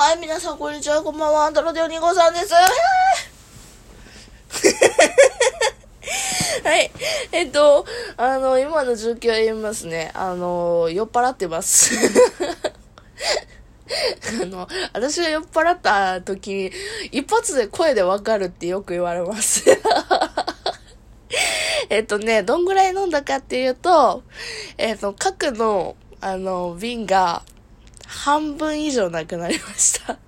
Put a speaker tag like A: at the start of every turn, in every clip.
A: はい、皆さん、こんにちは。こんばんは。アントロデオ2号さんです。はい。えっと、あの、今の状況を言いますね。あの、酔っ払ってます。あの、私が酔っ払った時、一発で声でわかるってよく言われます。えっとね、どんぐらい飲んだかっていうと、えっと、核の、あの、瓶が半分以上なくなりました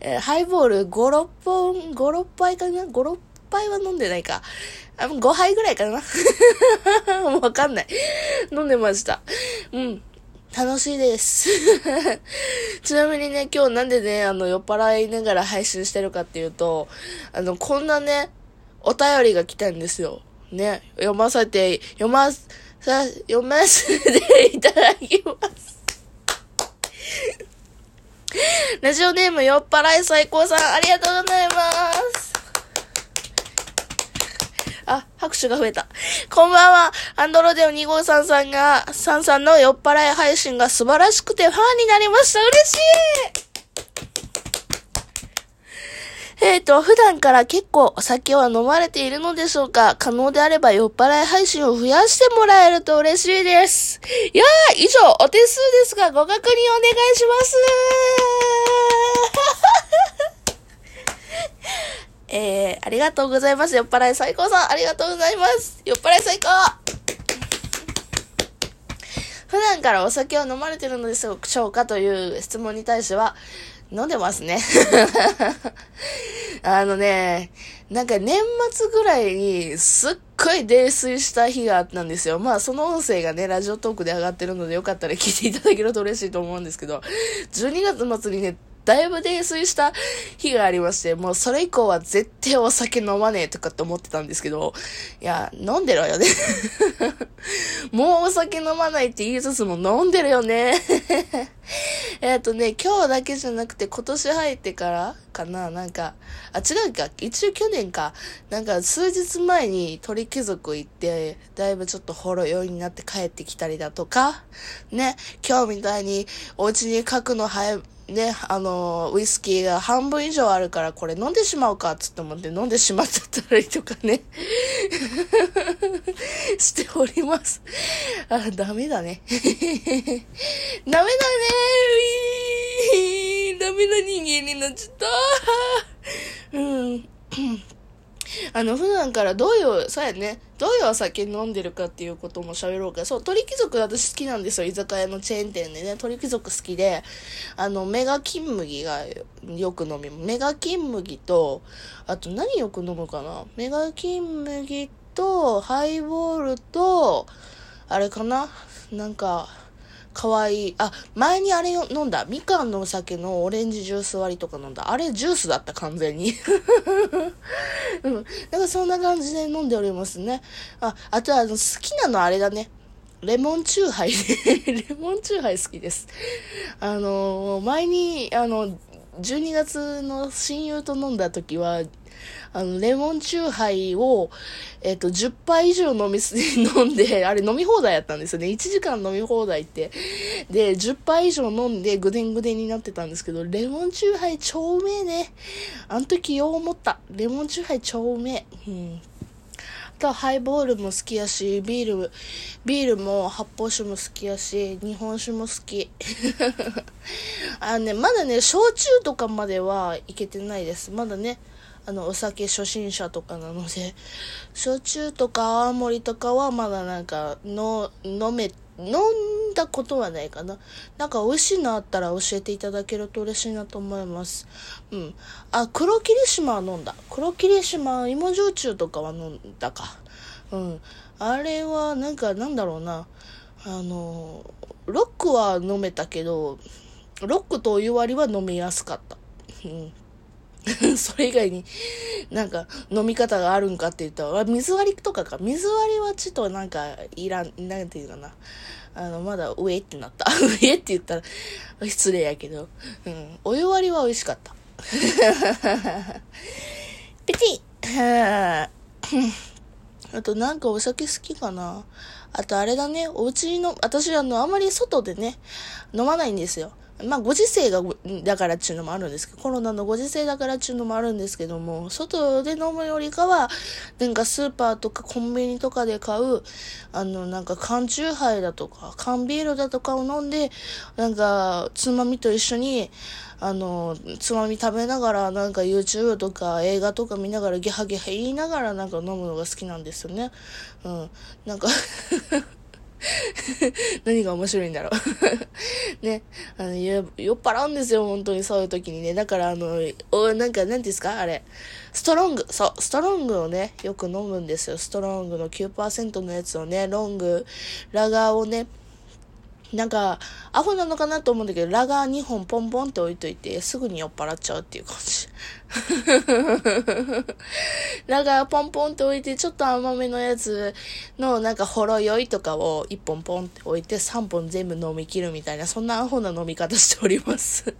A: えハイボール5、6本、5、6杯かな ?5、6杯は飲んでないか。あ5杯ぐらいかな？わかんない。飲んでました。うん。楽しいです。ちなみにね、今日なんでね、あの、酔っ払いながら配信してるかっていうと、あの、こんなね、お便りが来たんですよ。ね、読ませて、読ま、さ、読ませていただきます。ラジオネーム酔っ払い最高さん、ありがとうございます。あ、拍手が増えた。こんばんは。アンドロデオ253さんが、さんさんの酔っ払い配信が素晴らしくてファンになりました。嬉しいえっ、ー、と、普段から結構お酒は飲まれているのでしょうか？可能であれば酔っ払い配信を増やしてもらえると嬉しいです。いやー、以上、お手数ですがご確認お願いします。えー、ありがとうございます。酔っ払い最高さん、ありがとうございます。酔っ払い最高普段からお酒を飲まれてるのでしょうか？という質問に対しては、飲んでますね。あのね、なんか年末ぐらいにすっごい泥酔した日があったんですよ。まあその音声がね、ラジオトークで上がってるのでよかったら聞いていただけると嬉しいと思うんですけど、12月末にね、だいぶ泥酔した日がありまして、もうそれ以降は絶対お酒飲まねえとかって思ってたんですけど、いや、飲んでろよね もうお酒飲まないって言いつつも飲んでるよねえっとね、今日だけじゃなくて今年入ってからかななんか、あ、違うか。一応去年か。なんか数日前に鳥貴族行って、だいぶちょっとほろ酔いになって帰ってきたりだとか、ね、今日みたいにお家に書くの早ね、あの、ウイスキーが半分以上あるからこれ飲んでしまうかつって思って飲んでしまったりとかね しております。あ、ダメだね。ダメだねダメな人間になっちゃった。うん。あの、普段からどういう、そうやね、どういうお酒飲んでるかっていうことも喋ろうか。そう、鳥貴族私好きなんですよ。居酒屋のチェーン店でね。鳥貴族好きで、あの、メガ金麦がよく飲み、メガ金麦と、あと何よく飲むかなメガ金麦と、ハイボールと、あれかななんか、可愛いい。あ、前にあれ飲んだ。みかんのお酒のオレンジジュース割りとか飲んだ。あれジュースだった、完全に。うん。なんかそんな感じで飲んでおりますね。あ、あとはあの、好きなのあれだね。レモンチューハイ。レモンチューハイ好きです。あの、前に、あの、12月の親友と飲んだ時は、あの、レモンチューハイを、えっ、と、10杯以上飲みす、飲んで、あれ飲み放題やったんですよね。1時間飲み放題って。で、10杯以上飲んでぐでんぐでんになってたんですけど、レモンチューハイ超うめえね。あの時よう思った。レモンチューハイ超うめえ。うん。とハイボールも好きやし、ビール、ビールも発泡酒も好きやし、日本酒も好き。あのね、まだね、焼酎とかまではいけてないです。まだね、あの、お酒初心者とかなので、焼酎とか泡盛とかはまだなんか、の、飲め、飲んだことはないかな。なんか美味しいのあったら教えていただけると嬉しいなと思います。うん。あ、黒霧島は飲んだ。黒霧島、芋焼酎とかは飲んだか。うん。あれは、なんか、なんだろうな。あの、ロックは飲めたけど、ロックとお湯割りは飲みやすかった。うん。それ以外になんか飲み方があるんかって言ったら、水割りとかか。水割りはちょっとなんかいらん、なんていうかな。あの、まだ上ってなった。上って言ったら失礼やけど。うん。お湯割りは美味しかった。ペチッあとなんかお酒好きかな。あとあれだね、お家の、私あの、あんまり外でね、飲まないんですよ。まあ、ご時世が、だからっていうのもあるんですけど、コロナのご時世だからっていうのもあるんですけども、外で飲むよりかは、なんかスーパーとかコンビニとかで買う、あの、なんか缶チューハイだとか、缶ビールだとかを飲んで、なんか、つまみと一緒に、あの、つまみ食べながら、なんか YouTube とか映画とか見ながらギハギハ言いながらなんか飲むのが好きなんですよね。うん。なんか 何が面白いんだろう ね。あの、酔っ払うんですよ、本当にそういう時にね。だから、あの、お、なんか、なんですか？あれ。ストロング、そう、ストロングをね、よく飲むんですよ。ストロングの9%のやつをね、ロング、ラガーをね、なんか、アホなのかなと思うんだけど、ラガー2本ポンポンって置いといて、すぐに酔っ払っちゃうっていう感じ。ラガーポンポンって置いて、ちょっと甘めのやつの、なんかほろ酔いとかを1本ポンって置いて、3本全部飲み切るみたいな、そんなアホな飲み方しております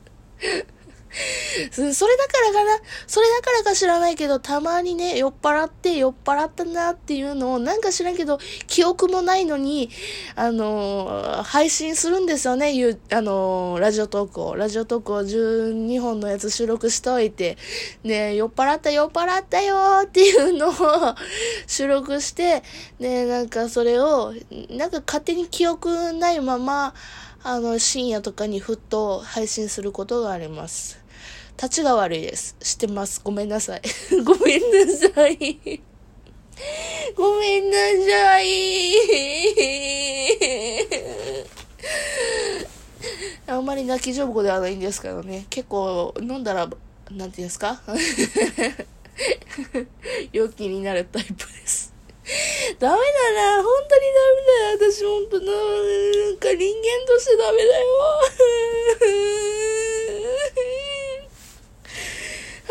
A: それだからかな？それだからか知らないけど、たまにね、酔っ払って酔っ払ったなっていうのを、なんか知らんけど、記憶もないのに、あのー、配信するんですよね、いう、あのー、ラジオトークを。ラジオトークを12本のやつ収録しといて、ね、酔っ払った酔っ払ったよっていうのを 収録して、ね、なんかそれを、なんか勝手に記憶ないまま、あの、深夜とかにふっと配信することがあります。立ちが悪いです。知ってます。ごめんなさい。ごめんなさい。ごめんなさい。あんまり泣き上手ではないんですけどね。結構飲んだら、なんていうんですか？陽気になるタイプ。ダメだな。本当にダメだよ。私本当な、なんか人間としてダメだよ。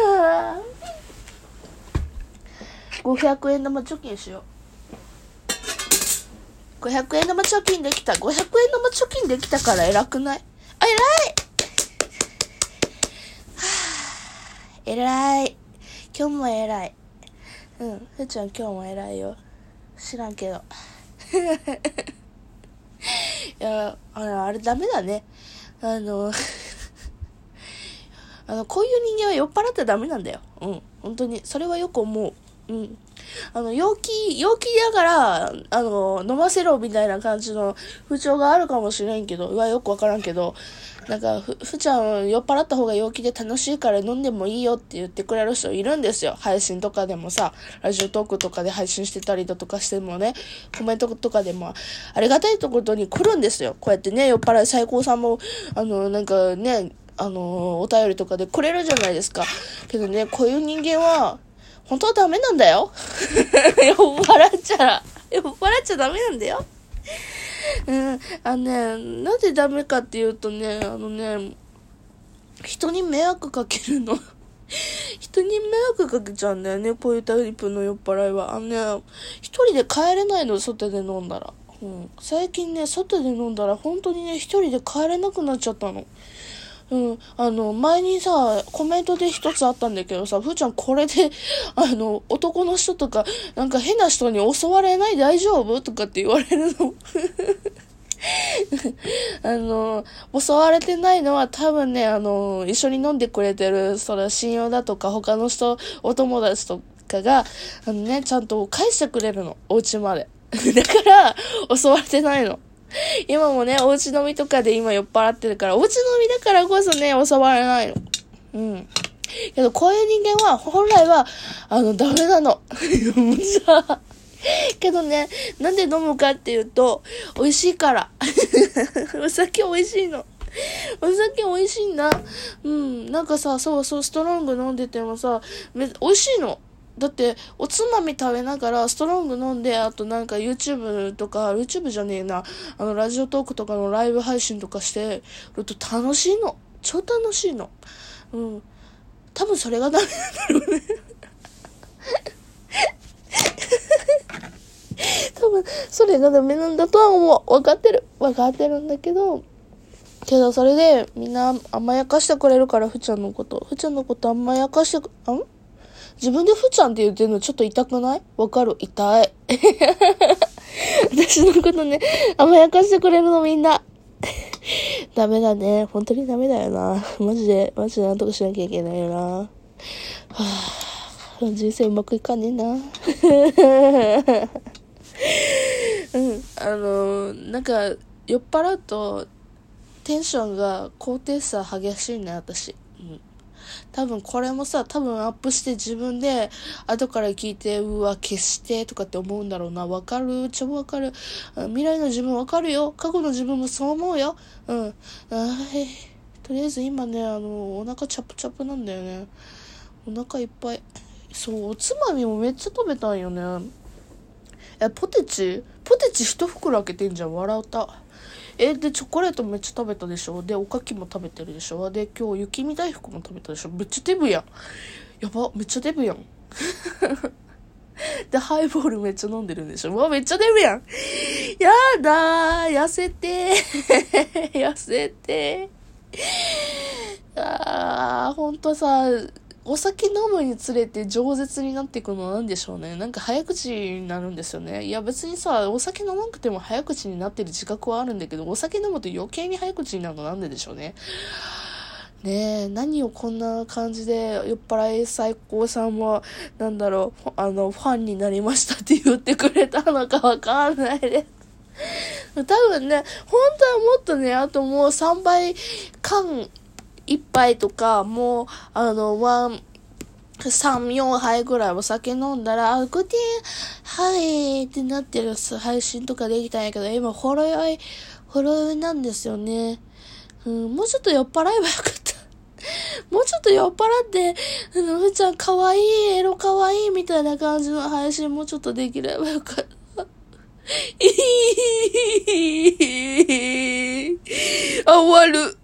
A: はあ、500円玉貯金しよう。500円玉貯金できた。500円玉貯金できたから偉くない？あ、偉いはあ、偉い。今日も偉い。うん。ふーちゃん今日も偉いよ。知らんけど。いや、あれ、あれダメだね。あの、あの、こういう人間は酔っ払ってダメなんだよ。うん。本当に。それはよく思う。うん。あの、陽気、陽気だから、あの、飲ませろみたいな感じの風潮があるかもしれんけど、うわ、よくわからんけど、なんか、ふ、ふちゃん酔っ払った方が陽気で楽しいから飲んでもいいよって言ってくれる人いるんですよ。配信とかでもさ、ラジオトークとかで配信してたりだとかしてもね、コメントとかでも、ありがたいところに来るんですよ。こうやってね、酔っ払い最高さんも、あの、なんかね、あの、お便りとかでくれるじゃないですか。けどね、こういう人間は、本当はダメなんだよ。酔っ払っちゃ、酔っ払っちゃダメなんだよ。うん、あのね、なぜダメかっていうとね、あのね、人に迷惑かけるの。人に迷惑かけちゃうんだよね、こういうタイプの酔っ払いは。あのね、一人で帰れないの、外で飲んだら。うん、最近ね、外で飲んだら本当にね、一人で帰れなくなっちゃったの。うん、あの、前にさ、コメントで一つあったんだけどさ、ふーちゃんこれで、あの、男の人とか、なんか変な人に襲われない？大丈夫？とかって言われるの。あの、襲われてないのは多分ね、あの、一緒に飲んでくれてる、それ親友だとか他の人、お友達とかが、あのね、ちゃんと返してくれるの。お家まで。だから、襲われてないの。今もね、お家飲みとかで今酔っ払ってるから、お家飲みだからこそね、襲われないの。うん。けど、こういう人間は、本来は、あの、ダメなの。さ、けどね、なんで飲むかっていうと、美味しいから。お酒美味しいの。お酒美味しいんだ。うん。なんかさ、そうそう、ストロング飲んでてもさ、め美味しいの。だって、おつまみ食べながら、ストロング飲んで、あとなんか YouTube とか、YouTube じゃねえな、あの、ラジオトークとかのライブ配信とかしてると楽しいの。超楽しいの。うん。多分それがダメなんだろうね多分、それがダメなんだとは思う。わかってる。わかってるんだけど、けどそれでみんな甘やかしてくれるから、ふちゃんのこと。ふちゃんのこと甘やかしてく、ん？自分でふちゃんって言ってるのちょっと痛くない？わかる痛い。私のことね、甘やかしてくれるのみんな。ダメだね。本当にダメだよな。マジで、マジでなんとかしなきゃいけないよな。はぁ、人生うまくいかねえな。うん、あの、なんか、酔っ払うと、テンションが高低差激しいね、私。うん。多分これもさ、多分アップして自分で後から聞いて、うわ、消してとかって思うんだろうな。わかる？超わかる。未来の自分わかるよ。過去の自分もそう思うよ。うん。はい。とりあえず今ね、あの、お腹チャプチャプなんだよね。お腹いっぱい。そう、おつまみもめっちゃ食べたんよね。え、ポテチ？ポテチ一袋開けてんじゃん。笑った。え、で、チョコレートめっちゃ食べたでしょ？で、おかきも食べてるでしょ？で、今日雪見大福も食べたでしょ？めっちゃデブやん。やば、めっちゃデブやん。で、ハイボールめっちゃ飲んでるんでしょ？うわ、めっちゃデブやん。やだ、痩せて。痩せて。あー、ほんとさ、お酒飲むにつれて饒舌になっていくのは何でしょうね。なんか早口になるんですよね。いや別にさ、お酒飲まなくても早口になってる自覚はあるんだけど、お酒飲むと余計に早口になるのなんででしょうね。ねえ、何をこんな感じで酔っ払い最高さんも、なんだろう、あの、ファンになりましたって言ってくれたのかわかんないです。多分ね、本当はもっとね、あともう3倍缶一杯とか、もう、あの、ワン、3、4杯ぐらいお酒飲んだら、あ、グティはいってなってる配信とかできたんやけど、今、ほろ酔い、ほろ酔いなんですよね。うん、もうちょっと酔っ払えばよかった。もうちょっと酔っ払って、あの、ふちゃんかわい、エロかわいみたいな感じの配信もうちょっとできればよかった。あ、終わる。